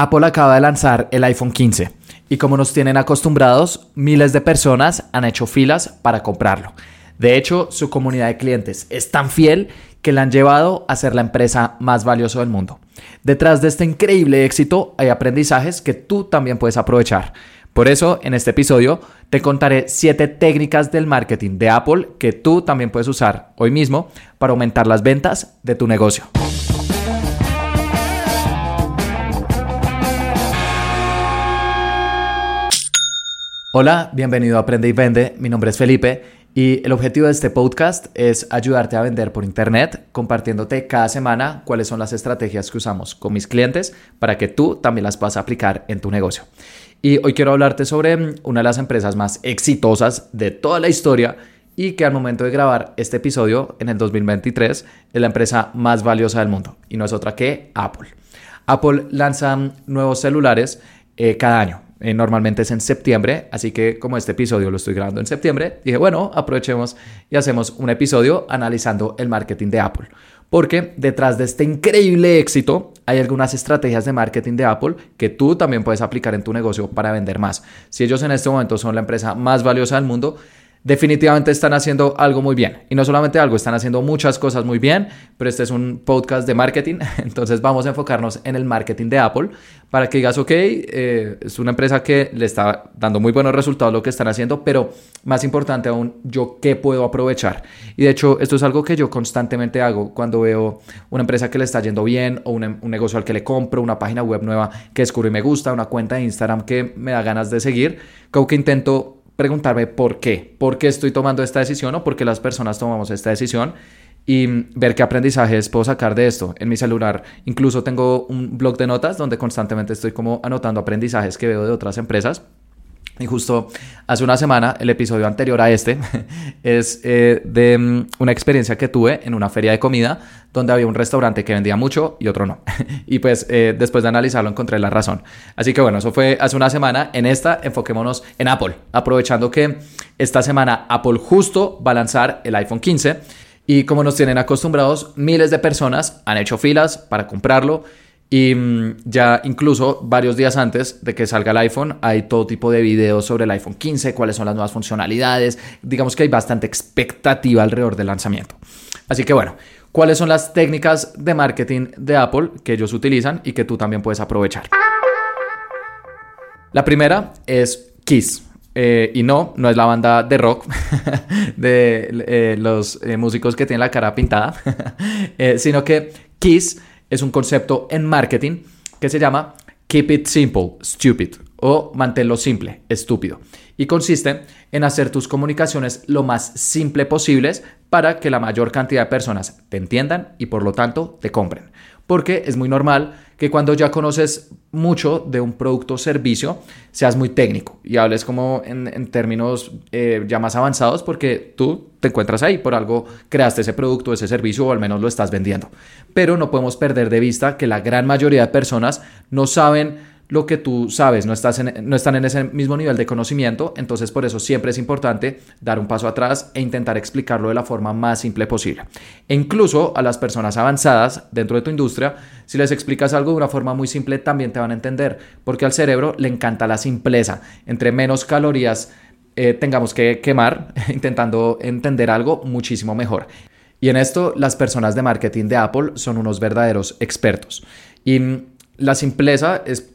Apple acaba de lanzar el iPhone 15 y como nos tienen acostumbrados, miles de personas han hecho filas para comprarlo. De hecho, su comunidad de clientes es tan fiel que la han llevado a ser la empresa más valiosa del mundo. Detrás de este increíble éxito hay aprendizajes que tú también puedes aprovechar. Por eso, en este episodio, te contaré 7 técnicas del marketing de Apple que tú también puedes usar hoy mismo para aumentar las ventas de tu negocio. Hola, bienvenido a Aprende y Vende. Mi nombre es Felipe y el objetivo de este podcast es ayudarte a vender por internet, compartiéndote cada semana cuáles son las estrategias que usamos con mis clientes para que tú también las puedas aplicar en tu negocio. Y hoy quiero hablarte sobre una de las empresas más exitosas de toda la historia y que al momento de grabar este episodio en el 2023 es la empresa más valiosa del mundo y no es otra que Apple. Apple lanza nuevos celulares eh, cada año eh, normalmente es en septiembre, así que como este episodio lo estoy grabando en septiembre, dije, bueno, aprovechemos y hacemos un episodio analizando el marketing de Apple. Porque detrás de este increíble éxito hay algunas estrategias de marketing de Apple que tú también puedes aplicar en tu negocio para vender más. Si ellos en este momento son la empresa más valiosa del mundo, definitivamente están haciendo algo muy bien. Y no solamente algo, están haciendo muchas cosas muy bien, pero este es un podcast de marketing, entonces vamos a enfocarnos en el marketing de Apple para que digas, ok, eh, es una empresa que le está dando muy buenos resultados lo que están haciendo, pero más importante aún, yo qué puedo aprovechar. Y de hecho, esto es algo que yo constantemente hago cuando veo una empresa que le está yendo bien o un, un negocio al que le compro, una página web nueva que descubro y me gusta, una cuenta de Instagram que me da ganas de seguir, como que intento preguntarme por qué, por qué estoy tomando esta decisión o por qué las personas tomamos esta decisión y ver qué aprendizajes puedo sacar de esto. En mi celular incluso tengo un blog de notas donde constantemente estoy como anotando aprendizajes que veo de otras empresas y justo hace una semana, el episodio anterior a este, es eh, de mm, una experiencia que tuve en una feria de comida donde había un restaurante que vendía mucho y otro no. y pues eh, después de analizarlo encontré la razón. Así que bueno, eso fue hace una semana. En esta enfoquémonos en Apple, aprovechando que esta semana Apple justo va a lanzar el iPhone 15 y como nos tienen acostumbrados, miles de personas han hecho filas para comprarlo y mm, ya incluso varios días antes de que salga el iPhone hay todo tipo de videos sobre el iPhone 15, cuáles son las nuevas funcionalidades. Digamos que hay bastante expectativa alrededor del lanzamiento. Así que bueno, ¿cuáles son las técnicas de marketing de Apple que ellos utilizan y que tú también puedes aprovechar? La primera es Kiss. Eh, y no, no es la banda de rock de eh, los eh, músicos que tienen la cara pintada, sino que Kiss es un concepto en marketing que se llama Keep It Simple, Stupid o manténlo simple, estúpido. Y consiste en hacer tus comunicaciones lo más simple posibles para que la mayor cantidad de personas te entiendan y por lo tanto te compren porque es muy normal que cuando ya conoces mucho de un producto o servicio, seas muy técnico y hables como en, términos eh, ya más avanzados porque tú te encuentras ahí, por algo creaste ese producto, ese servicio o al menos lo estás vendiendo. Pero no podemos perder de vista que la gran mayoría de personas no saben lo que tú sabes, no, estás no están en ese mismo nivel de conocimiento, entonces por eso siempre es importante dar un paso atrás e intentar explicarlo de la forma más simple posible. E incluso a las personas avanzadas dentro de tu industria, si les explicas algo de una forma muy simple, también te van a entender, porque al cerebro le encanta la simpleza. Entre menos calorías eh, tengamos que quemar intentando entender algo, muchísimo mejor. Y en esto las personas de marketing de Apple son unos verdaderos expertos. Y la simpleza es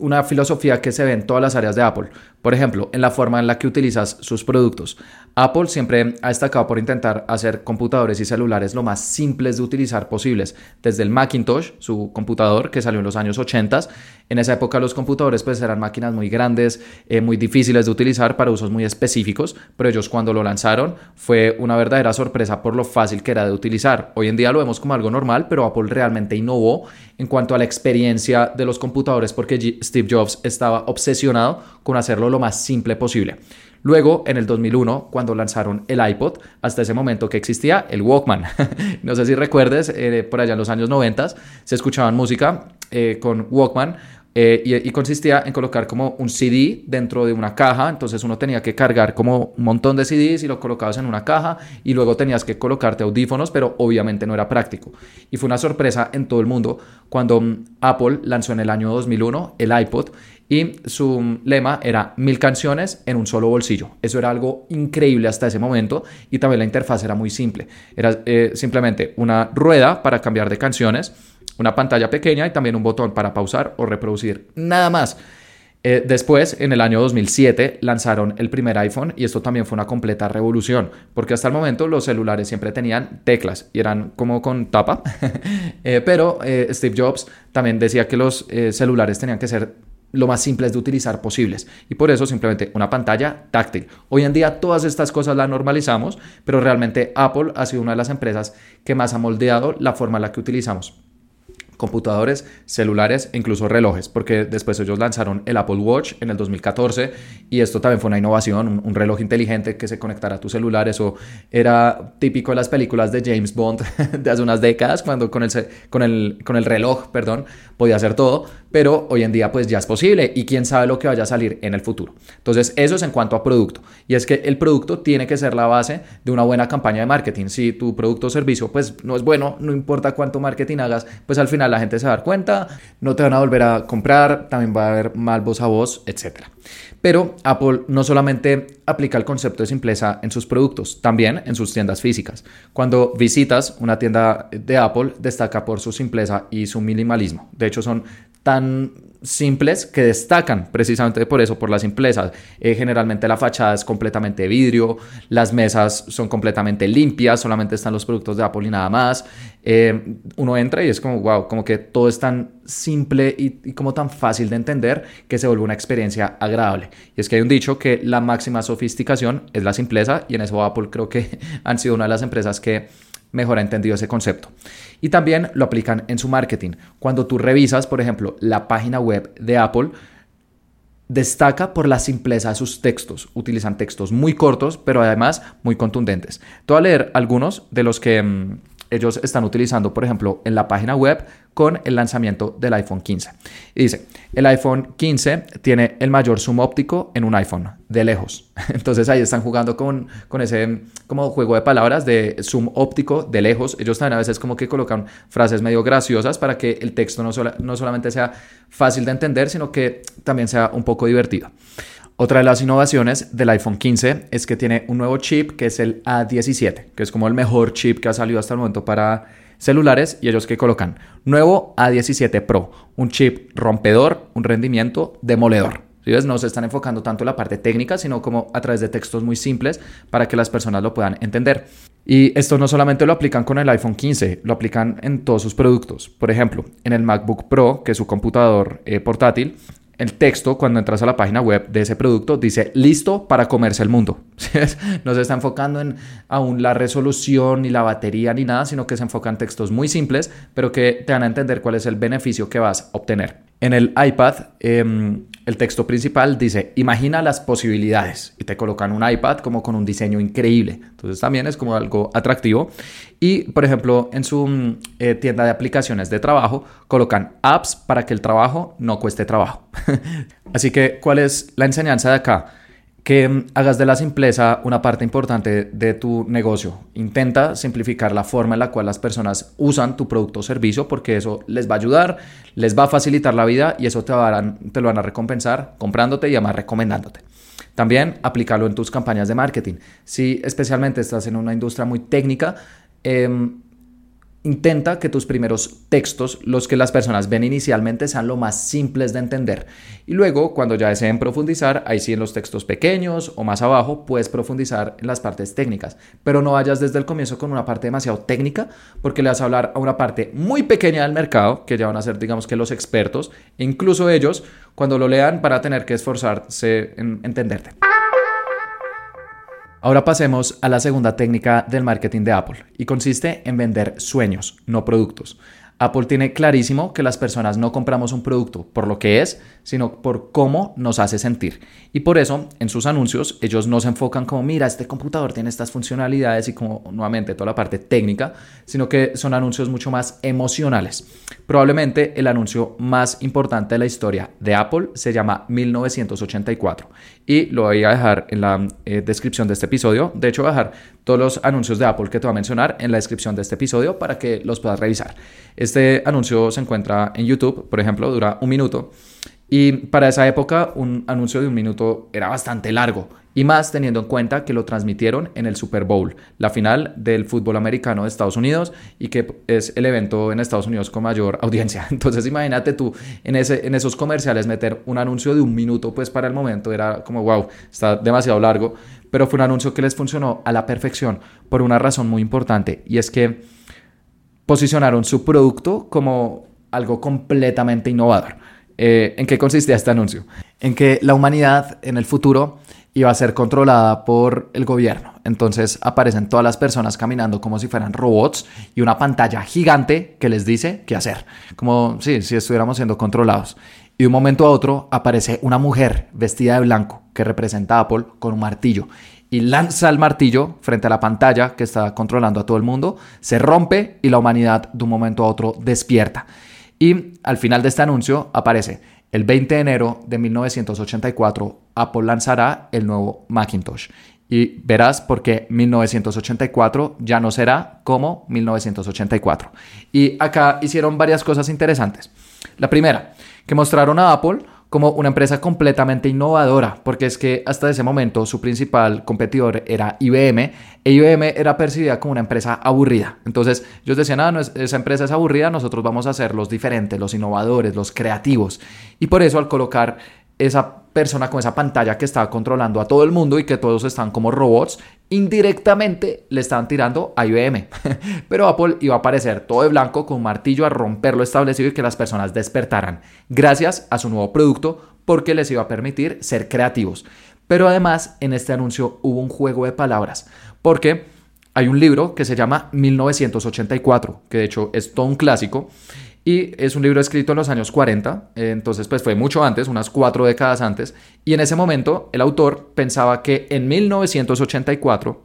una filosofía que se ve en todas las áreas de Apple. Por ejemplo, en la forma en la que utilizas sus productos. Apple siempre ha destacado por intentar hacer computadores y celulares lo más simples de utilizar posibles. Desde el Macintosh, su computador que salió en los años 80. En esa época los computadores pues eran máquinas muy grandes, eh, muy difíciles de utilizar para usos muy específicos, pero ellos cuando lo lanzaron fue una verdadera sorpresa por lo fácil que era de utilizar. Hoy en día lo vemos como algo normal, pero Apple realmente innovó en cuanto a la experiencia de los computadores porque Steve Jobs estaba obsesionado con hacerlo lo más simple posible. Luego, en el 2001, cuando lanzaron el iPod, hasta ese momento que existía el Walkman. no sé si recuerdes, eh, por allá en los años 90 se escuchaban música eh, con Walkman eh, y, consistía en colocar como un CD dentro de una caja, entonces uno tenía que cargar como un montón de CDs y lo colocabas en una caja y luego tenías que colocarte audífonos, pero obviamente no era práctico. Y fue una sorpresa en todo el mundo cuando mm, Apple lanzó en el año 2001 el iPod y su mm, lema era mil canciones en un solo bolsillo. Eso era algo increíble hasta ese momento y también la interfaz era muy simple. Era eh, simplemente una rueda para cambiar de canciones una pantalla pequeña y también un botón para pausar o reproducir. Nada más. Eh, después, en el año 2007, lanzaron el primer iPhone y esto también fue una completa revolución, porque hasta el momento los celulares siempre tenían teclas y eran como con tapa, eh, pero eh, Steve Jobs también decía que los celulares tenían que ser lo más simples de utilizar posibles y por eso simplemente una pantalla táctil. Hoy en día todas estas cosas las normalizamos, pero realmente Apple ha sido una de las empresas que más ha moldeado la forma en la que utilizamos computadores, celulares e incluso relojes, porque después ellos lanzaron el Apple Watch en el 2014 y esto también fue una innovación, un, reloj inteligente que se conectara a tu celular, eso era típico de las películas de James Bond de hace unas décadas, cuando con el, con el, con el reloj, perdón, podía hacer todo, pero hoy en día pues ya es posible y quién sabe lo que vaya a salir en el futuro. Entonces eso es en cuanto a producto y es que el producto tiene que ser la base de una buena campaña de marketing. Si tu producto o servicio pues no es bueno, no importa cuánto marketing hagas, pues al final la gente se va a dar cuenta, no te van a volver a comprar, también va a haber mal voz a voz, etc. Pero Apple no solamente aplica el concepto de simpleza en sus productos, también en sus tiendas físicas. Cuando visitas una tienda de Apple, destaca por su simpleza y su minimalismo. De hecho, son tan simples que destacan precisamente por eso, por la simpleza. Eh, generalmente la fachada es completamente de vidrio, las mesas son completamente limpias, solamente están los productos de Apple y nada más. Eh, uno entra y es como, wow, como que todo es tan simple y, y, como tan fácil de entender que se vuelve una experiencia agradable. Y es que hay un dicho que la máxima sofisticación es la simpleza y en eso Apple creo que han sido una de las empresas que mejor ha entendido ese concepto. Y también lo aplican en su marketing. Cuando tú revisas, por ejemplo, la página web de Apple, destaca por la simpleza de sus textos. Utilizan textos muy cortos, pero además muy contundentes. Te voy a leer algunos de los que mm, ellos están utilizando, por ejemplo, en la página web con el lanzamiento del iPhone 15. Y dice, el iPhone 15 tiene el mayor zoom óptico en un iPhone, de lejos. Entonces ahí están jugando con, con ese como juego de palabras de zoom óptico de lejos. Ellos también a veces como que colocan frases medio graciosas para que el texto no, no solamente sea fácil de entender, sino que también sea un poco divertido. Otra de las innovaciones del iPhone 15 es que tiene un nuevo chip que es el A17, que es como el mejor chip que ha salido hasta el momento para celulares y ellos que colocan nuevo A17 Pro, un chip rompedor, un rendimiento demoledor. No se están enfocando tanto en la parte técnica, sino como a través de textos muy simples para que las personas lo puedan entender. Y esto no solamente lo aplican con el iPhone 15, lo aplican en todos sus productos. Por ejemplo, en el MacBook Pro, que es su computador eh, portátil, el texto, cuando entras a la página web de ese producto, dice listo para comerse el mundo. no se está enfocando en aún la resolución, ni la batería, ni nada, sino que se enfocan en textos muy simples, pero que te van a entender cuál es el beneficio que vas a obtener. En el iPad, em, el texto principal dice, imagina las posibilidades y te colocan un iPad como con un diseño increíble. Entonces también es como algo atractivo. Y, por ejemplo, en su mm, eh, tienda de aplicaciones de trabajo, colocan apps para que el trabajo no cueste trabajo. Así que, ¿cuál es la enseñanza de acá? Que hagas de la simpleza una parte importante de tu negocio. Intenta simplificar la forma en la cual las personas usan tu producto o servicio porque eso les va a ayudar, les va a facilitar la vida y eso te, lo van a recompensar comprándote y además recomendándote. También aplicarlo en tus campañas de marketing. Si especialmente estás en una industria muy técnica, eh, Intenta que tus primeros textos, los que las personas ven inicialmente, sean lo más simples de entender. Y luego, cuando ya deseen profundizar, ahí sí en los textos pequeños o más abajo, puedes profundizar en las partes técnicas. Pero no vayas desde el comienzo con una parte demasiado técnica, porque le vas a hablar a una parte muy pequeña del mercado, que ya van a ser, digamos que los expertos, e incluso ellos, cuando lo lean, van a tener que esforzarse en entenderte. Ahora pasemos a la segunda técnica del marketing de Apple y consiste en vender sueños, no productos. Apple tiene clarísimo que las personas no compramos un producto por lo que es, sino por cómo nos hace sentir. Y por eso, en sus anuncios, ellos no se enfocan como, mira, este computador tiene estas funcionalidades y como nuevamente toda la parte técnica, sino que son anuncios mucho más emocionales. Probablemente el anuncio más importante de la historia de Apple se llama 1984 y lo voy a dejar en la eh, descripción de este episodio. De hecho, voy a dejar todos los anuncios de Apple que te voy a mencionar en la descripción de este episodio para que los puedas revisar. Este anuncio se encuentra en YouTube, por ejemplo, dura un minuto. Y para esa época un anuncio de un minuto era bastante largo y más teniendo en cuenta que lo transmitieron en el Super Bowl, la final del fútbol americano de Estados Unidos y que es el evento en Estados Unidos con mayor audiencia. Entonces imagínate tú en, ese, en esos comerciales meter un anuncio de un minuto, pues para el momento era como, wow, está demasiado largo, pero fue un anuncio que les funcionó a la perfección por una razón muy importante y es que posicionaron su producto como algo completamente innovador. Eh, ¿En qué consistía este anuncio? En que la humanidad en el futuro iba a ser controlada por el gobierno. Entonces aparecen todas las personas caminando como si fueran robots y una pantalla gigante que les dice qué hacer. Como si, si estuviéramos siendo controlados. Y de un momento a otro aparece una mujer vestida de blanco que representa a Apple con un martillo y lanza el martillo frente a la pantalla que está controlando a todo el mundo, se rompe y la humanidad de un momento a otro despierta. Y al final de este anuncio aparece el 20 de enero de 1984 Apple lanzará el nuevo Macintosh. Y verás por qué 1984 ya no será como 1984. Y acá hicieron varias cosas interesantes. La primera, que mostraron a Apple como una empresa completamente innovadora, porque es que hasta ese momento su principal competidor era IBM, e IBM era percibida como una empresa aburrida. Entonces ellos decían, ah, no, esa empresa es aburrida, nosotros vamos a ser los diferentes, los innovadores, los creativos. Y por eso al colocar esa persona con esa pantalla que estaba controlando a todo el mundo y que todos están como robots, indirectamente le estaban tirando a IBM. Pero Apple iba a aparecer todo de blanco con martillo a romper lo establecido y que las personas despertaran, gracias a su nuevo producto, porque les iba a permitir ser creativos. Pero además en este anuncio hubo un juego de palabras, porque hay un libro que se llama 1984, que de hecho es todo un clásico, y es un libro escrito en los años 40, eh, entonces pues fue mucho antes, unas cuatro décadas antes. Y en ese momento el autor pensaba que en 1984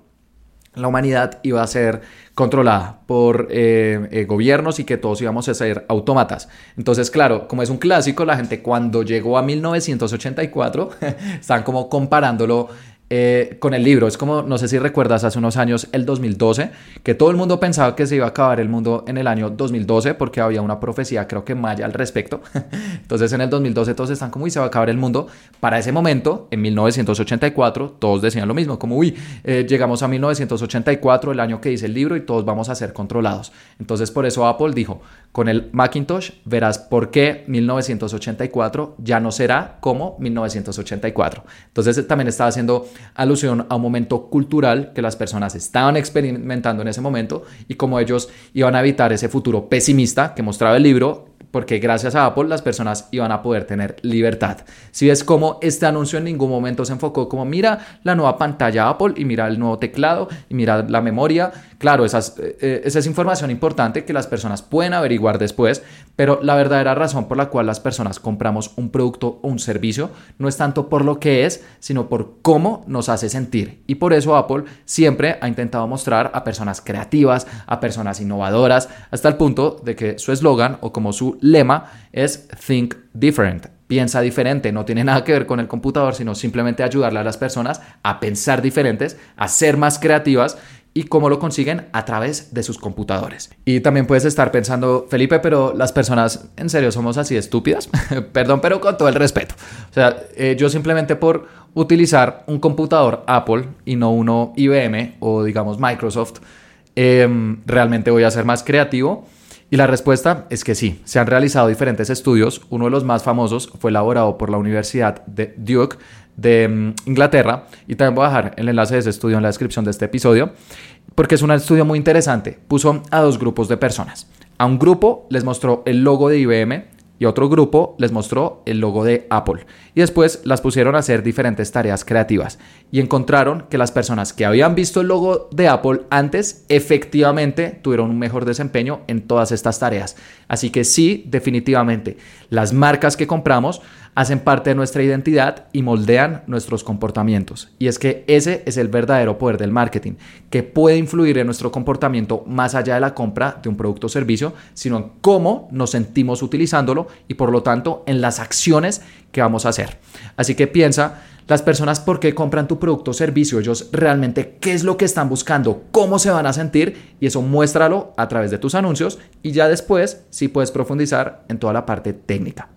la humanidad iba a ser controlada por eh, eh, gobiernos y que todos íbamos a ser autómatas. Entonces, claro, como es un clásico, la gente cuando llegó a 1984 están como comparándolo eh, con el libro. Es como, no sé si recuerdas, hace unos años, el 2012, que todo el mundo pensaba que se iba a acabar el mundo en el año 2012 porque había una profecía, creo que maya al respecto. Entonces en el 2012 todos están como, uy, se va a acabar el mundo. Para ese momento, en 1984, todos decían lo mismo, como, uy, eh, llegamos a 1984, el año que dice el libro, y todos vamos a ser controlados. Entonces por eso Apple dijo, con el Macintosh verás por qué 1984 ya no será como 1984. Entonces también estaba haciendo alusión a un momento cultural que las personas estaban experimentando en ese momento y como ellos iban a evitar ese futuro pesimista que mostraba el libro, porque gracias a Apple las personas iban a poder tener libertad. Si ves como este anuncio en ningún momento se enfocó como mira la nueva pantalla Apple y mira el nuevo teclado y mira la memoria, claro, esas, eh, eh, esa es información importante que las personas pueden averiguar después, pero la verdadera razón por la cual las personas compramos un producto o un servicio no es tanto por lo que es, sino por cómo nos hace sentir. Y por eso Apple siempre ha intentado mostrar a personas creativas, a personas innovadoras, hasta el punto de que su eslogan o como su lema es Think Different. Piensa diferente, no tiene nada que ver con el computador, sino simplemente ayudarle a las personas a pensar diferentes, a ser más creativas y cómo lo consiguen a través de sus computadores. Y también puedes estar pensando, Felipe, pero las personas en serio somos así estúpidas. Perdón, pero con todo el respeto. O sea, eh, yo simplemente por utilizar un computador Apple y no uno IBM o digamos Microsoft, em, realmente voy a ser más creativo. Y la respuesta es que sí, se han realizado diferentes estudios. Uno de los más famosos fue elaborado por la Universidad de Duke de mm, Inglaterra y también voy a dejar el enlace de ese estudio en la descripción de este episodio porque es un estudio muy interesante. Puso a dos grupos de personas. A un grupo les mostró el logo de IBM y otro grupo les mostró el logo de Apple. Y después las pusieron a hacer diferentes tareas creativas y encontraron que las personas que habían visto el logo de Apple antes efectivamente tuvieron un mejor desempeño en todas estas tareas. Así que sí, definitivamente, las marcas que compramos hacen parte de nuestra identidad y moldean nuestros comportamientos. Y es que ese es el verdadero poder del marketing, que puede influir en nuestro comportamiento más allá de la compra de un producto o servicio, sino en cómo nos sentimos utilizándolo y por lo tanto en las acciones que vamos a hacer. Así que piensa, las personas por qué compran tu producto o servicio, ellos realmente qué es lo que están buscando, cómo se van a sentir y eso muéstralo a través de tus anuncios y ya después sí puedes profundizar en toda la parte técnica.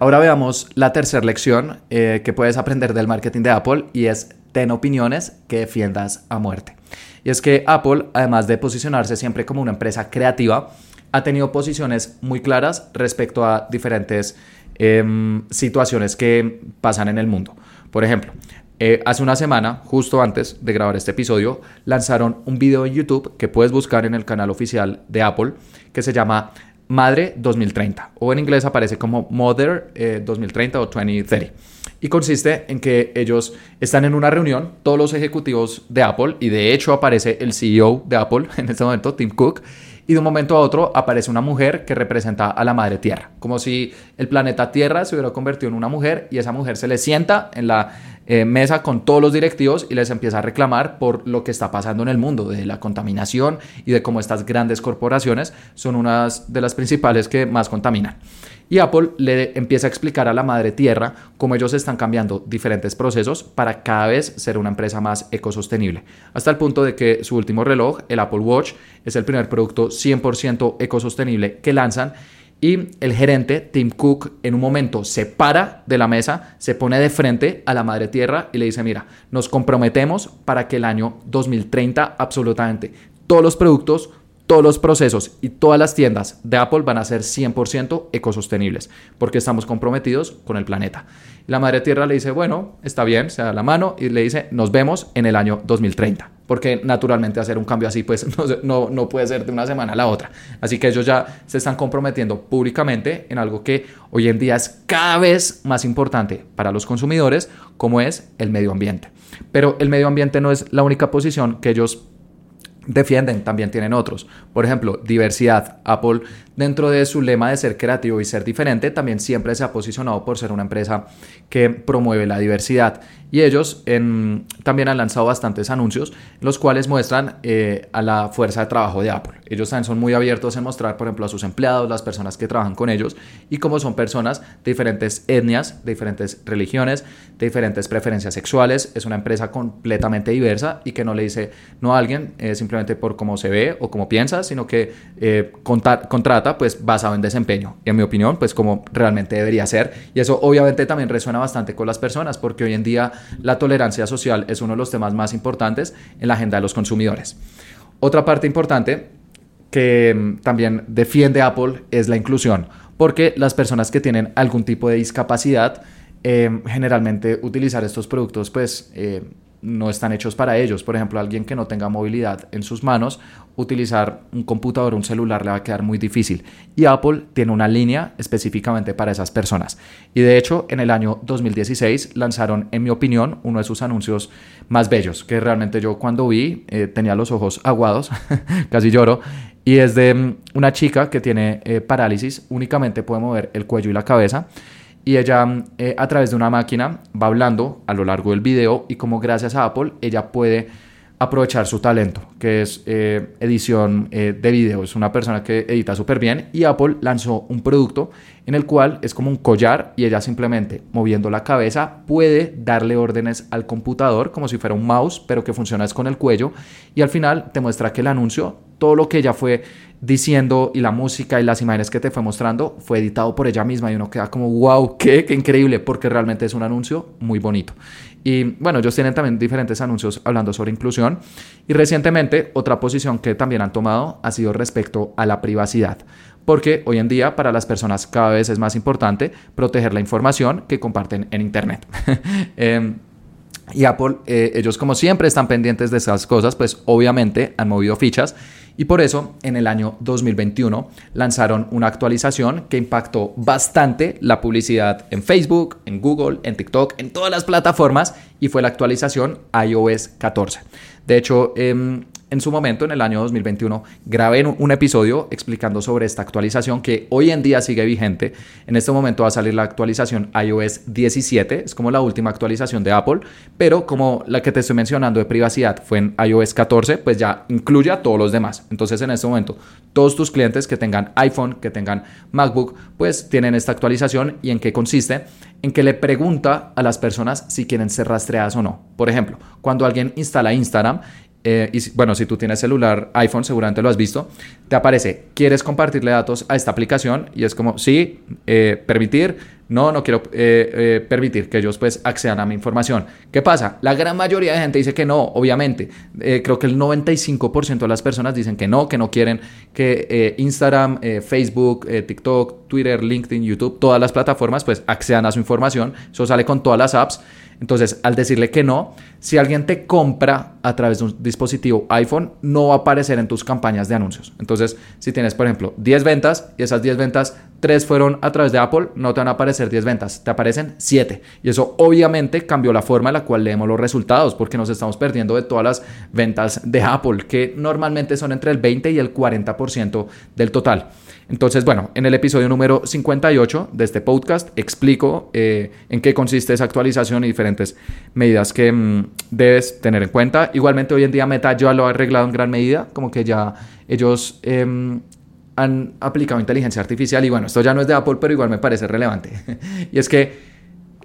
Ahora veamos la tercera lección eh, que puedes aprender del marketing de Apple y es ten opiniones que defiendas a muerte. Y es que Apple, además de posicionarse siempre como una empresa creativa, ha tenido posiciones muy claras respecto a diferentes em, situaciones que pasan en el mundo. Por ejemplo, eh, hace una semana, justo antes de grabar este episodio, lanzaron un video en YouTube que puedes buscar en el canal oficial de Apple que se llama Madre 2030 o en inglés aparece como Mother 2030 eh, o 2030 y consiste en que ellos están en una reunión, todos los ejecutivos de Apple y de hecho aparece el CEO de Apple en este momento, Tim Cook, y de un momento a otro aparece una mujer que representa a la madre tierra, como si el planeta Tierra se hubiera convertido en una mujer y esa mujer se le sienta en la eh, mesa con todos los directivos y les empieza a reclamar por lo que está pasando en el mundo, de la contaminación y de cómo estas grandes corporaciones son unas de las principales que más contaminan. Y Apple le empieza a explicar a la madre tierra cómo ellos están cambiando diferentes procesos para cada vez ser una empresa más ecosostenible. Hasta el punto de que su último reloj, el Apple Watch, es el primer producto 100% ecosostenible que lanzan y el gerente, Tim Cook, en un momento se para de la mesa, se pone de frente a la madre tierra y le dice, mira, nos comprometemos para que el año 2030 absolutamente todos los productos, todos los procesos y todas las tiendas de Apple van a ser 100% ecosostenibles, porque estamos comprometidos con el planeta. La Madre Tierra le dice, bueno, está bien, se da la mano y le dice, nos vemos en el año 2030, porque naturalmente hacer un cambio así, pues no, no puede ser de una semana a la otra. Así que ellos ya se están comprometiendo públicamente en algo que hoy en día es cada vez más importante para los consumidores, como es el medio ambiente. Pero el medio ambiente no es la única posición que ellos defienden, también tienen otros. Por ejemplo, diversidad. Apple, dentro de su lema de ser creativo y ser diferente, también siempre se ha posicionado por ser una empresa que promueve la diversidad. Y ellos también han lanzado bastantes anuncios, los cuales muestran eh, a la fuerza de trabajo de Apple. Ellos también son muy abiertos en mostrar, por ejemplo, a sus empleados, las personas que trabajan con ellos, y cómo son personas de diferentes etnias, de diferentes religiones, de diferentes preferencias sexuales. Es una empresa completamente diversa y que no le dice no a alguien eh, simplemente por cómo se ve o cómo piensa, sino que eh, contrata pues basado en desempeño. Y en mi opinión, pues como realmente debería ser. Y eso obviamente también resuena bastante con las personas, porque hoy en día la tolerancia social es uno de los temas más importantes en la agenda de los consumidores. Otra parte importante que mm, también defiende Apple es la inclusión, porque las personas que tienen algún tipo de discapacidad, eh, generalmente utilizar estos productos pues eh, no están hechos para ellos. Por ejemplo, alguien que no tenga movilidad en sus manos, utilizar un computador o un celular le va a quedar muy difícil. Y Apple tiene una línea específicamente para esas personas. Y de hecho, en el año 2016 lanzaron, en mi opinión, uno de sus anuncios más bellos, que realmente yo cuando vi eh, tenía los ojos aguados, casi lloro. Y es de mm, una chica que tiene eh, parálisis, únicamente puede mover el cuello y la cabeza y ella eh, a través de una máquina va hablando a lo largo del video y como gracias a Apple ella puede aprovechar su talento, que es eh, edición eh, de video. Es una persona que edita súper bien y Apple lanzó un producto en el cual es como un collar y ella simplemente moviendo la cabeza puede darle órdenes al computador como si fuera un mouse, pero que funciona es con el cuello y al final te muestra que el anuncio, todo lo que ella fue diciendo y la música y las imágenes que te fue mostrando fue editado por ella misma y uno queda como wow, qué, qué increíble, porque realmente es un anuncio muy bonito. Y bueno, ellos tienen también diferentes anuncios hablando sobre inclusión. Y recientemente otra posición que también han tomado ha sido respecto a la privacidad. Porque hoy en día para las personas cada vez es más importante proteger la información que comparten en Internet. Em, Y Apple, eh, ellos como siempre están pendientes de esas cosas, pues obviamente han movido fichas y por eso en el año 2021 lanzaron una actualización que impactó bastante la publicidad en Facebook, en Google, en TikTok, en todas las plataformas y fue la actualización iOS 14. De hecho, eh, en su momento, en el año 2021, grabé un episodio explicando sobre esta actualización que hoy en día sigue vigente. En este momento va a salir la actualización iOS 17, es como la última actualización de Apple, pero como la que te estoy mencionando de privacidad fue en iOS 14, pues ya incluye a todos los demás. Entonces, en este momento, todos tus clientes que tengan iPhone, que tengan MacBook, pues tienen esta actualización y en qué consiste en que le pregunta a las personas si quieren ser rastreadas o no. Por ejemplo, cuando alguien instala Instagram eh, y bueno, si tú tienes celular iPhone, seguramente lo has visto, te aparece, ¿quieres compartirle datos a esta aplicación? Y es como, sí, eh, permitir, no, no quiero eh, permitir que ellos pues accedan a mi información. ¿Qué pasa? La gran mayoría de gente dice que no, obviamente. creo que el 95% de las personas dicen que no, que no quieren que Instagram, Facebook, TikTok, Twitter, LinkedIn, YouTube, todas las plataformas pues accedan a su información. Eso sale con todas las apps. Entonces, al decirle que no, si alguien te compra a través de un dispositivo iPhone, no va a aparecer en tus campañas de anuncios. Entonces, si tienes, por ejemplo, 10 ventas y esas 10 ventas, 3 fueron a través de Apple, no te van a aparecer 10 ventas, te aparecen 7. Y eso obviamente cambió la forma en la cual leemos los resultados, porque nos estamos perdiendo de todas las ventas de Apple, que normalmente son entre el 20 y el 40% del total. Entonces, bueno, en el episodio número 58 de este podcast explico eh, en qué consiste esa actualización y diferentes medidas que mm, debes tener en cuenta. Igualmente hoy en día Meta ya lo ha arreglado en gran medida, como que ya ellos em, han aplicado inteligencia artificial y bueno, esto ya no es de Apple, pero igual me parece relevante. y es que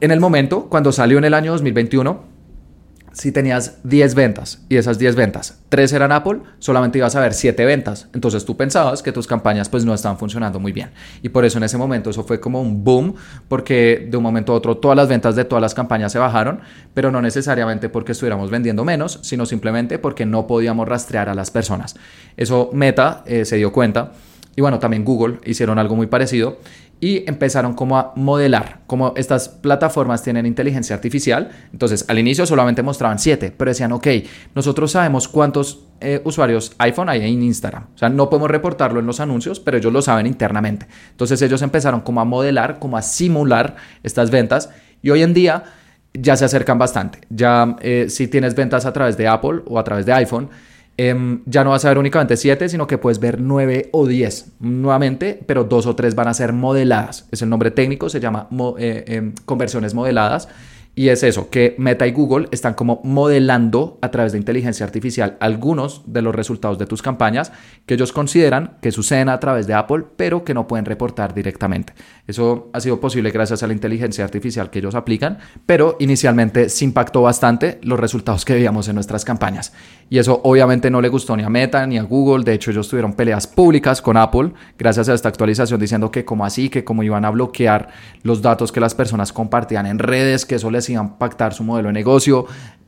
en el momento, cuando salió en el año 2021, si tenías 10 ventas y esas 10 ventas, 3 eran Apple, solamente ibas a ver 7 ventas. Entonces tú pensabas que tus campañas pues no estaban funcionando muy bien. Y por eso en ese momento eso fue como un boom, porque de un momento a otro todas las ventas de todas las campañas se bajaron, pero no necesariamente porque estuviéramos vendiendo menos, sino simplemente porque no podíamos rastrear a las personas. Eso Meta eh, se dio cuenta. Y bueno, también Google hicieron algo muy parecido y empezaron como a modelar, como estas plataformas tienen inteligencia artificial, entonces al inicio solamente mostraban 7, pero decían, ok, nosotros sabemos cuántos eh, usuarios iPhone hay en Instagram, o sea, no podemos reportarlo en los anuncios, pero ellos lo saben internamente. Entonces ellos empezaron como a modelar, como a simular estas ventas y hoy en día ya se acercan bastante. Ya eh, si tienes ventas a través de Apple o a través de iPhone, Em, ya no vas a ver únicamente 7, sino que puedes ver 9 o 10 nuevamente, pero 2 o 3 van a ser modeladas. Es el nombre técnico, se llama eh, em, conversiones modeladas. Y es eso, que Meta y Google están como modelando a través de inteligencia artificial algunos de los resultados de tus campañas que ellos consideran que suceden a través de Apple, pero que no pueden reportar directamente. Eso ha sido posible gracias a la inteligencia artificial que ellos aplican, pero inicialmente se impactó bastante los resultados que veíamos en nuestras campañas. Y eso obviamente no le gustó ni a Meta ni a Google. De hecho, ellos tuvieron peleas públicas con Apple gracias a esta actualización diciendo que como así, que como iban a bloquear los datos que las personas compartían en redes, que eso les iba a impactar su modelo de negocio.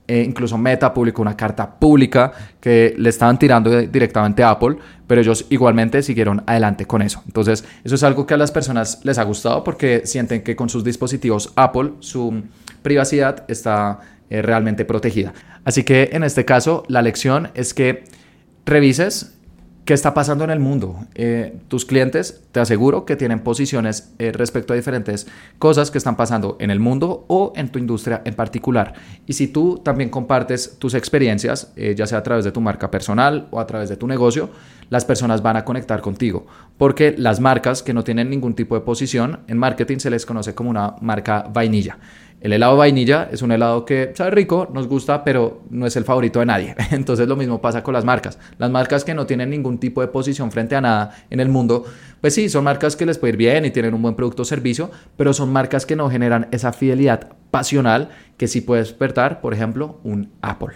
Eh, incluso Meta publicó una carta pública que le estaban tirando directamente a Apple, pero ellos igualmente siguieron adelante con eso. Entonces, eso es algo que a las personas les ha gustado porque sienten que con sus dispositivos Apple su privacidad está eh, realmente protegida. Así que en este caso, la lección es que revises ¿Qué está pasando en el mundo? Eh, tus clientes, te aseguro que tienen posiciones eh, respecto a diferentes cosas que están pasando en el mundo o en tu industria en particular. Y si tú también compartes tus experiencias, eh, ya sea a través de tu marca personal o a través de tu negocio, las personas van a conectar contigo. Porque las marcas que no tienen ningún tipo de posición, en marketing se les conoce como una marca vainilla. El helado vainilla es un helado que sabe rico, nos gusta, pero no es el favorito de nadie. Entonces lo mismo pasa con las marcas. Las marcas que no tienen ningún tipo de posición frente a nada en el mundo, pues sí, son marcas que les puede ir bien y tienen un buen producto o servicio, pero son marcas que no generan esa fidelidad pasional que sí puede despertar, por ejemplo, un Apple.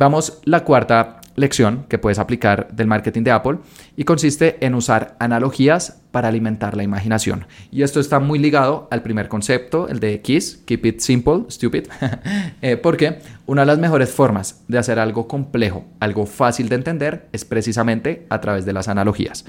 Vamos la cuarta lección que puedes aplicar del marketing de Apple y consiste en usar analogías para alimentar la imaginación. Y esto está muy ligado al primer concepto, el de KISS, Keep It Simple, Stupid, eh, porque una de las mejores formas de hacer algo complejo, algo fácil de entender, es precisamente a través de las analogías.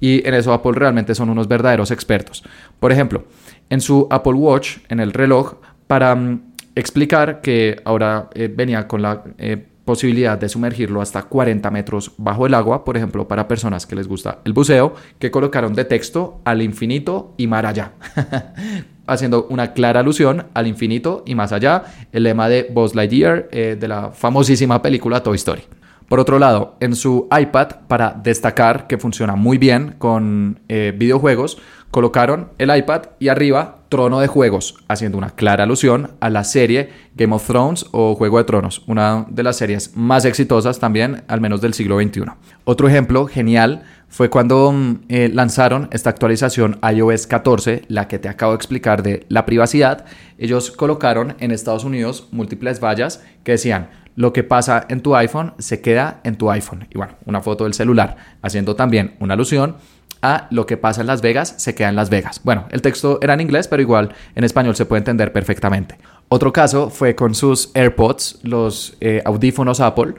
Y en eso Apple realmente son unos verdaderos expertos. Por ejemplo, en su Apple Watch, en el reloj, para mm, explicar que ahora eh, venía con la eh, posibilidad de sumergirlo hasta 40 metros bajo el agua, por ejemplo, para personas que les gusta el buceo, que colocaron de texto al infinito y más allá, haciendo una clara alusión al infinito y más allá, el lema de Buzz Lightyear eh, de la famosísima película Toy Story. Por otro lado, en su iPad, para destacar que funciona muy bien con eh, videojuegos, colocaron el iPad y arriba Trono de Juegos, haciendo una clara alusión a la serie Game of Thrones o Juego de Tronos, una de las series más exitosas también, al menos del siglo XXI. Otro ejemplo genial fue cuando mm, eh, lanzaron esta actualización iOS 14, la que te acabo de explicar de la privacidad. Ellos colocaron en Estados Unidos múltiples vallas que decían, lo que pasa en tu iPhone se queda en tu iPhone. Y bueno, una foto del celular, haciendo también una alusión a lo que pasa en Las Vegas se queda en Las Vegas. Bueno, el texto era en inglés, pero igual en español se puede entender perfectamente. Otro caso fue con sus AirPods, los eh, audífonos Apple.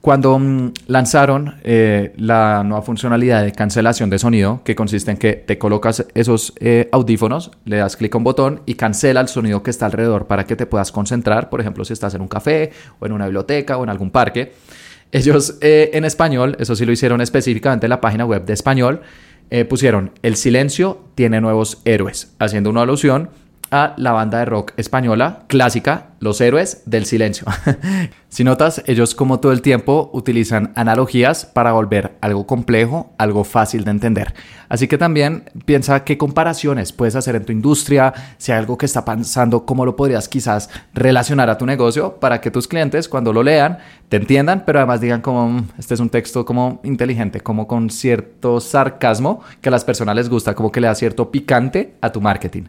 Cuando mm, lanzaron eh, la nueva funcionalidad de cancelación de sonido, que consiste en que te colocas esos eh, audífonos, le das clic a un botón y cancela el sonido que está alrededor para que te puedas concentrar, por ejemplo, si estás en un café o en una biblioteca o en algún parque. Ellos en español, eso sí lo hicieron específicamente en la página web de español, eh, pusieron El silencio tiene nuevos héroes, haciendo una alusión a la banda de rock española clásica, Los Héroes del Silencio. si notas, ellos como todo el tiempo utilizan analogías para volver algo complejo, algo fácil de entender. Así que también piensa qué comparaciones puedes hacer en tu industria, si hay algo que está pasando, cómo lo podrías quizás relacionar a tu negocio para que tus clientes cuando lo lean te entiendan, pero además digan como mm, este es un texto como inteligente, como con cierto sarcasmo que a las personas les gusta, como que le da cierto picante a tu marketing.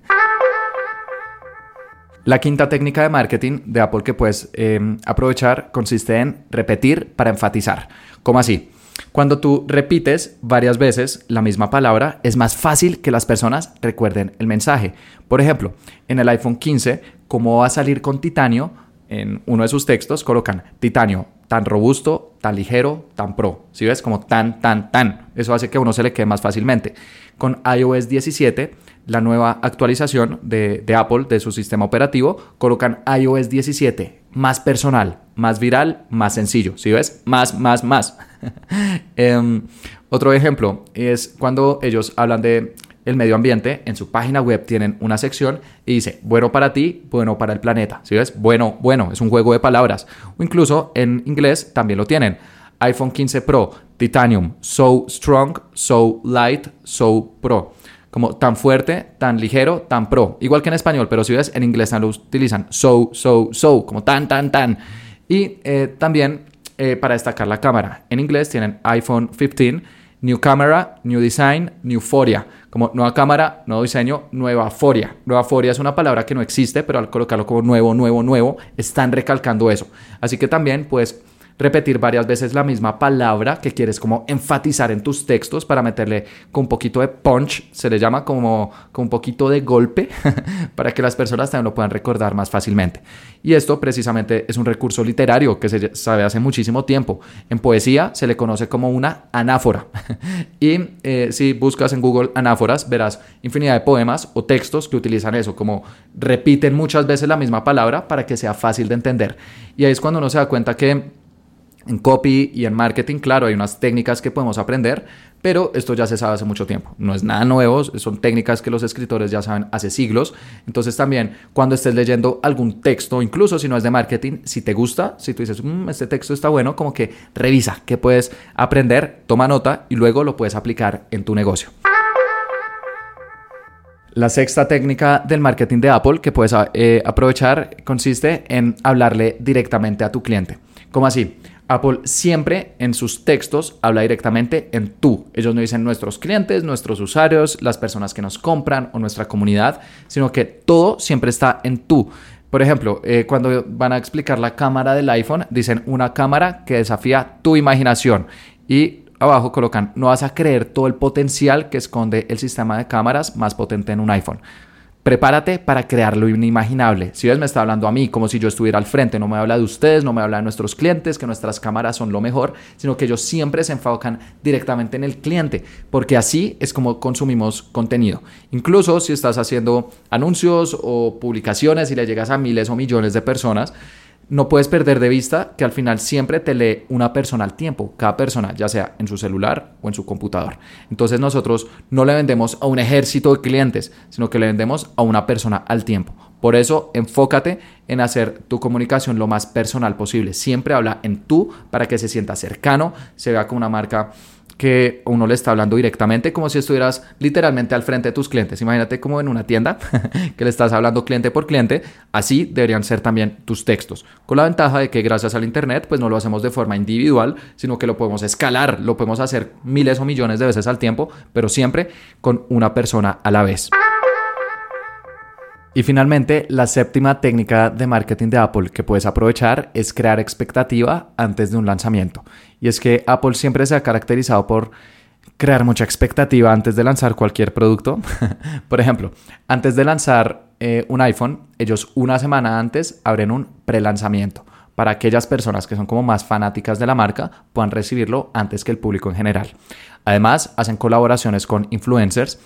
La quinta técnica de marketing de Apple que puedes em, aprovechar consiste en repetir para enfatizar. ¿Cómo así? Cuando tú repites varias veces la misma palabra, es más fácil que las personas recuerden el mensaje. Por ejemplo, en el iPhone 15, como va a salir con titanio, en uno de sus textos colocan titanio tan robusto, tan ligero, tan pro. Si ves? Como tan, tan, tan. Eso hace que uno se le quede más fácilmente. Con iOS 17 la nueva actualización de, Apple, de su sistema operativo, colocan iOS 17, más personal, más viral, más sencillo. ¿Sí ves? Más, más, más. Em, otro ejemplo es cuando ellos hablan de el medio ambiente, en su página web tienen una sección y dice, bueno para ti, bueno para el planeta. ¿Sí ves? Bueno, bueno, es un juego de palabras. O incluso en inglés también lo tienen. iPhone 15 Pro, Titanium, so strong, so light, so pro como tan fuerte, tan ligero, tan pro. Igual que en español, pero si ves, en inglés lo utilizan so, so, so, como tan, tan, tan. Y eh, también eh, para destacar la cámara. En inglés tienen iPhone 15, New Camera, New Design, New Foria. Como nueva cámara, nuevo diseño, nueva Foria. Nueva Foria es una palabra que no existe, pero al colocarlo como nuevo, nuevo, nuevo, están recalcando eso. Así que también, pues repetir varias veces la misma palabra que quieres como enfatizar en tus textos para meterle con un poquito de punch, se le llama como con un poquito de golpe para que las personas también lo puedan recordar más fácilmente. Y esto precisamente es un recurso literario que se sabe hace muchísimo tiempo. En poesía se le conoce como una anáfora. y eh, si buscas en Google anáforas, verás infinidad de poemas o textos que utilizan eso, como repiten muchas veces la misma palabra para que sea fácil de entender. Y ahí es cuando uno se da cuenta que en copy y en marketing, claro, hay unas técnicas que podemos aprender, pero esto ya se sabe hace mucho tiempo. No es nada nuevo, son técnicas que los escritores ya saben hace siglos. Entonces también cuando estés leyendo algún texto, incluso si no es de marketing, si te gusta, si tú dices, mm, este texto está bueno, como que revisa qué puedes aprender, toma nota y luego lo puedes aplicar en tu negocio. La sexta técnica del marketing de Apple que puedes eh, aprovechar consiste en hablarle directamente a tu cliente. ¿Cómo así? Apple siempre en sus textos habla directamente en tú. Ellos no dicen nuestros clientes, nuestros usuarios, las personas que nos compran o nuestra comunidad, sino que todo siempre está en tú. Por ejemplo, eh, cuando van a explicar la cámara del iPhone, dicen una cámara que desafía tu imaginación. Y abajo colocan, no vas a creer todo el potencial que esconde el sistema de cámaras más potente en un iPhone. Prepárate para crear lo inimaginable. Si ves, me está hablando a mí como si yo estuviera al frente. No me habla de ustedes, no me habla de nuestros clientes, que nuestras cámaras son lo mejor, sino que ellos siempre se enfocan directamente en el cliente, porque así es como consumimos contenido. Incluso si estás haciendo anuncios o publicaciones y le llegas a miles o millones de personas, no puedes perder de vista que al final siempre te lee una persona al tiempo, cada persona, ya sea en su celular o en su computador. Entonces nosotros no le vendemos a un ejército de clientes, sino que le vendemos a una persona al tiempo. Por eso enfócate en hacer tu comunicación lo más personal posible. Siempre habla en tú para que se sienta cercano, se vea como una marca que uno le está hablando directamente como si estuvieras literalmente al frente de tus clientes. Imagínate como en una tienda que le estás hablando cliente por cliente, así deberían ser también tus textos. Con la ventaja de que gracias al internet pues no lo hacemos de forma individual, sino que lo podemos escalar, lo podemos hacer miles o millones de veces al tiempo, pero siempre con una persona a la vez. Y finalmente, la séptima técnica de marketing de Apple que puedes aprovechar es crear expectativa antes de un lanzamiento. Y es que Apple siempre se ha caracterizado por crear mucha expectativa antes de lanzar cualquier producto. por ejemplo, antes de lanzar eh, un iPhone, ellos una semana antes abren un prelanzamiento para aquellas personas que son como más fanáticas de la marca puedan recibirlo antes que el público en general. Además, hacen colaboraciones con influencers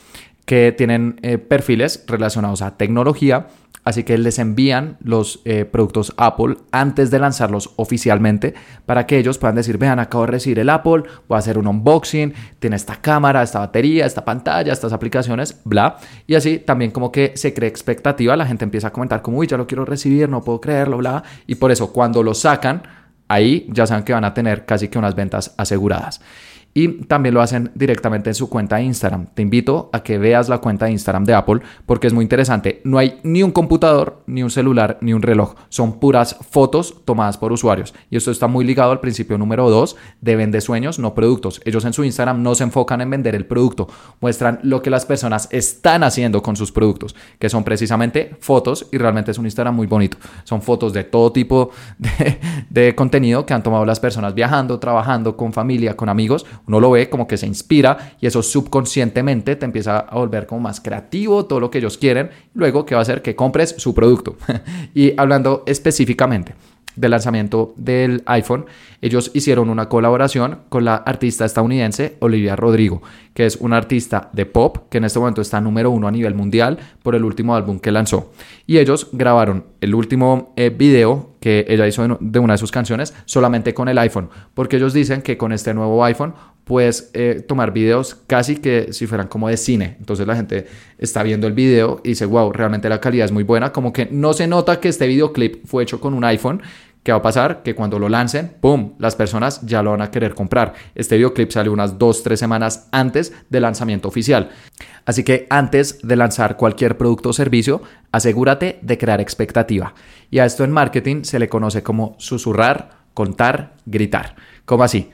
que tienen eh, perfiles relacionados a tecnología, así que les envían los eh, productos Apple antes de lanzarlos oficialmente para que ellos puedan decir, vean, acabo de recibir el Apple, voy a hacer un unboxing, tiene esta cámara, esta batería, esta pantalla, estas aplicaciones, bla. Y así también como que se crea expectativa, la gente empieza a comentar como, uy, ya lo quiero recibir, no puedo creerlo, bla. Y por eso cuando lo sacan, ahí ya saben que van a tener casi que unas ventas aseguradas y también lo hacen directamente en su cuenta de Instagram. Te invito a que veas la cuenta de Instagram de Apple porque es muy interesante. No hay ni un computador, ni un celular, ni un reloj. Son puras fotos tomadas por usuarios. Y esto está muy ligado al principio número 2 de vende sueños, no productos. Ellos en su Instagram no se enfocan en vender el producto, muestran lo que las personas están haciendo con sus productos, que son precisamente fotos y realmente es un Instagram muy bonito. Son fotos de todo tipo de, de contenido que han tomado las personas viajando, trabajando, con familia, con amigos uno lo ve como que se inspira y eso subconscientemente te empieza a volver como más creativo, todo lo que ellos quieren. Luego, ¿qué va a hacer? Que compres su producto. y hablando específicamente del lanzamiento del iPhone, ellos hicieron una colaboración con la artista estadounidense Olivia Rodrigo, que es una artista de pop que en este momento está número uno a nivel mundial por el último álbum que lanzó. Y ellos grabaron el último eh, video que ella hizo de una de sus canciones solamente con el iPhone, porque ellos dicen que con este nuevo iPhone puedes eh, tomar videos casi que si fueran como de cine. Entonces la gente está viendo el video y dice, wow, realmente la calidad es muy buena. Como que no se nota que este videoclip fue hecho con un iPhone. ¿Qué va a pasar? Que cuando lo lancen, ¡pum!, las personas ya lo van a querer comprar. Este videoclip sale unas 2-3 semanas antes del lanzamiento oficial. Así que antes de lanzar cualquier producto o servicio, asegúrate de crear expectativa. Y a esto en marketing se le conoce como susurrar, contar, gritar. ¿Cómo así?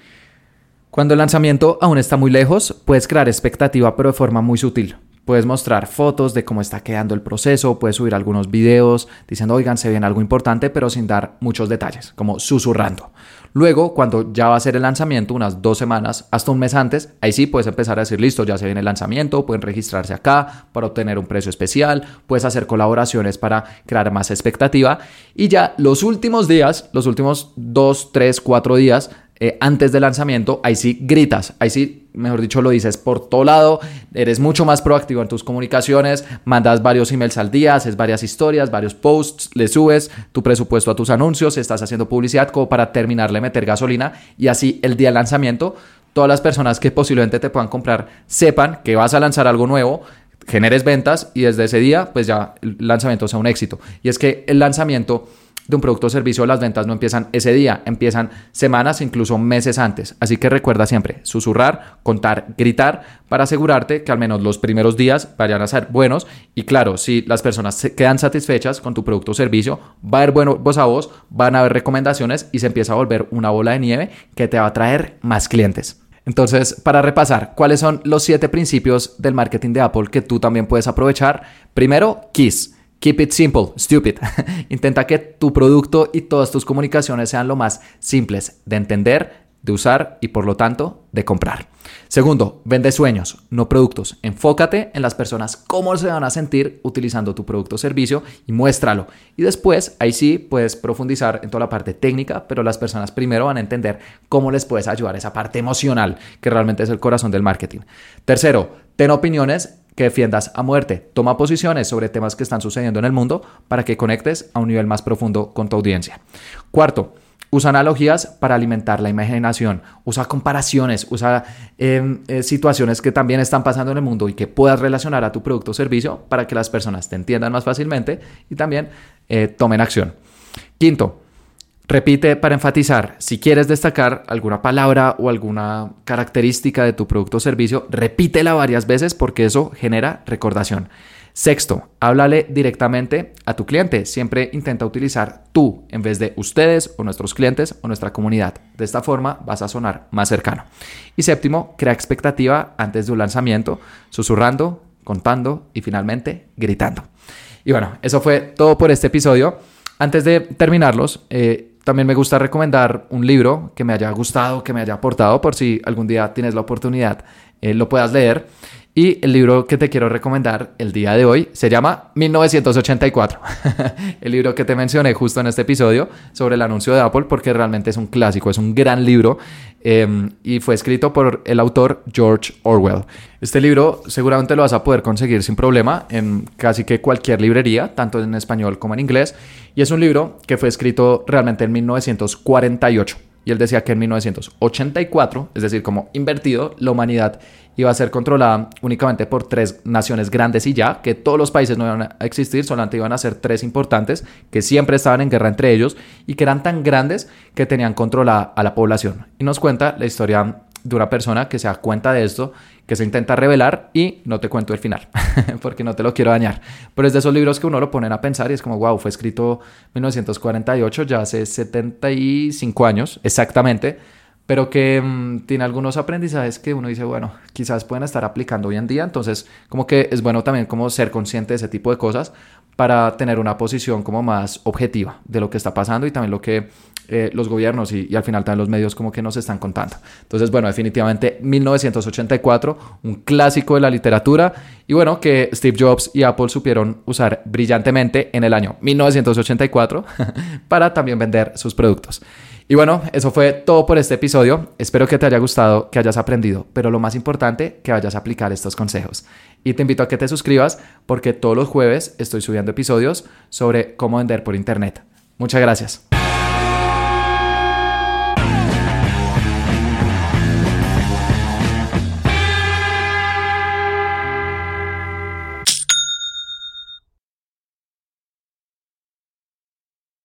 Cuando el lanzamiento aún está muy lejos, puedes crear expectativa pero de forma muy sutil. Puedes mostrar fotos de cómo está quedando el proceso, puedes subir algunos videos diciendo, oigan, se viene algo importante, pero sin dar muchos detalles, como susurrando. Luego, cuando ya va a ser el lanzamiento, unas dos semanas, hasta un mes antes, ahí sí puedes empezar a decir, listo, ya se viene el lanzamiento, pueden registrarse acá para obtener un precio especial, puedes hacer colaboraciones para crear más expectativa. Y ya los últimos días, los últimos dos, tres, cuatro días, eh, antes del lanzamiento, ahí sí gritas, ahí sí, mejor dicho, lo dices por todo lado, eres mucho más proactivo en tus comunicaciones, mandas varios emails al día, haces varias historias, varios posts, le subes tu presupuesto a tus anuncios, estás haciendo publicidad como para terminarle meter gasolina y así el día del lanzamiento, todas las personas que posiblemente te puedan comprar sepan que vas a lanzar algo nuevo, generes ventas y desde ese día pues ya el lanzamiento sea un éxito. Y es que el lanzamiento de un producto o servicio, las ventas no empiezan ese día, empiezan semanas, incluso meses antes. Así que recuerda siempre susurrar, contar, gritar para asegurarte que al menos los primeros días vayan a ser buenos. Y claro, si las personas se quedan satisfechas con tu producto o servicio, va a haber bueno voz a voz, van a haber recomendaciones y se empieza a volver una bola de nieve que te va a traer más clientes. Entonces, para repasar, ¿cuáles son los siete principios del marketing de Apple que tú también puedes aprovechar? Primero, KISS Keep it simple, stupid. Intenta que tu producto y todas tus comunicaciones sean lo más simples de entender, de usar y por lo tanto de comprar. Segundo, vende sueños, no productos. Enfócate en las personas, cómo se van a sentir utilizando tu producto o servicio y muéstralo. Y después, ahí sí, puedes profundizar en toda la parte técnica, pero las personas primero van a entender cómo les puedes ayudar esa parte emocional, que realmente es el corazón del marketing. Tercero, ten opiniones que defiendas a muerte. Toma posiciones sobre temas que están sucediendo en el mundo para que conectes a un nivel más profundo con tu audiencia. Cuarto, usa analogías para alimentar la imaginación, usa comparaciones, usa em, eh, situaciones que también están pasando en el mundo y que puedas relacionar a tu producto o servicio para que las personas te entiendan más fácilmente y también eh, tomen acción. Quinto, Repite para enfatizar, si quieres destacar alguna palabra o alguna característica de tu producto o servicio, repítela varias veces porque eso genera recordación. Sexto, háblale directamente a tu cliente. Siempre intenta utilizar tú en vez de ustedes o nuestros clientes o nuestra comunidad. De esta forma vas a sonar más cercano. Y séptimo, crea expectativa antes de un lanzamiento, susurrando, contando y finalmente gritando. Y bueno, eso fue todo por este episodio. Antes de terminarlos, eh, también me gusta recomendar un libro que me haya gustado, que me haya aportado, por si algún día tienes la oportunidad, eh, lo puedas leer. Y el libro que te quiero recomendar el día de hoy se llama 1984. el libro que te mencioné justo en este episodio sobre el anuncio de Apple porque realmente es un clásico, es un gran libro em, y fue escrito por el autor George Orwell. Este libro seguramente lo vas a poder conseguir sin problema en casi que cualquier librería, tanto en español como en inglés. Y es un libro que fue escrito realmente en 1948 y él decía que en 1984, es decir, como invertido, la humanidad iba a ser controlada únicamente por tres naciones grandes y ya, que todos los países no iban a existir, solamente iban a ser tres importantes, que siempre estaban en guerra entre ellos y que eran tan grandes que tenían controlada a la población. Y nos cuenta la historia de una persona que se da cuenta de esto, que se intenta revelar y no te cuento el final, porque no te lo quiero dañar. Pero es de esos libros que uno lo ponen a pensar y es como, wow, fue escrito en 1948, ya hace 75 años exactamente, pero que mm, tiene algunos aprendizajes que uno dice, bueno, quizás pueden estar aplicando hoy en día, entonces como que es bueno también como ser consciente de ese tipo de cosas para tener una posición como más objetiva de lo que está pasando y también lo que eh, los gobiernos y, al final también los medios como que nos están contando. Entonces, bueno, definitivamente 1984, un clásico de la literatura y bueno, que Steve Jobs y Apple supieron usar brillantemente en el año 1984 para también vender sus productos. Y bueno, eso fue todo por este episodio. Espero que te haya gustado, que hayas aprendido, pero lo más importante, que vayas a aplicar estos consejos. Y te invito a que te suscribas porque todos los jueves estoy subiendo episodios sobre cómo vender por Internet. Muchas gracias.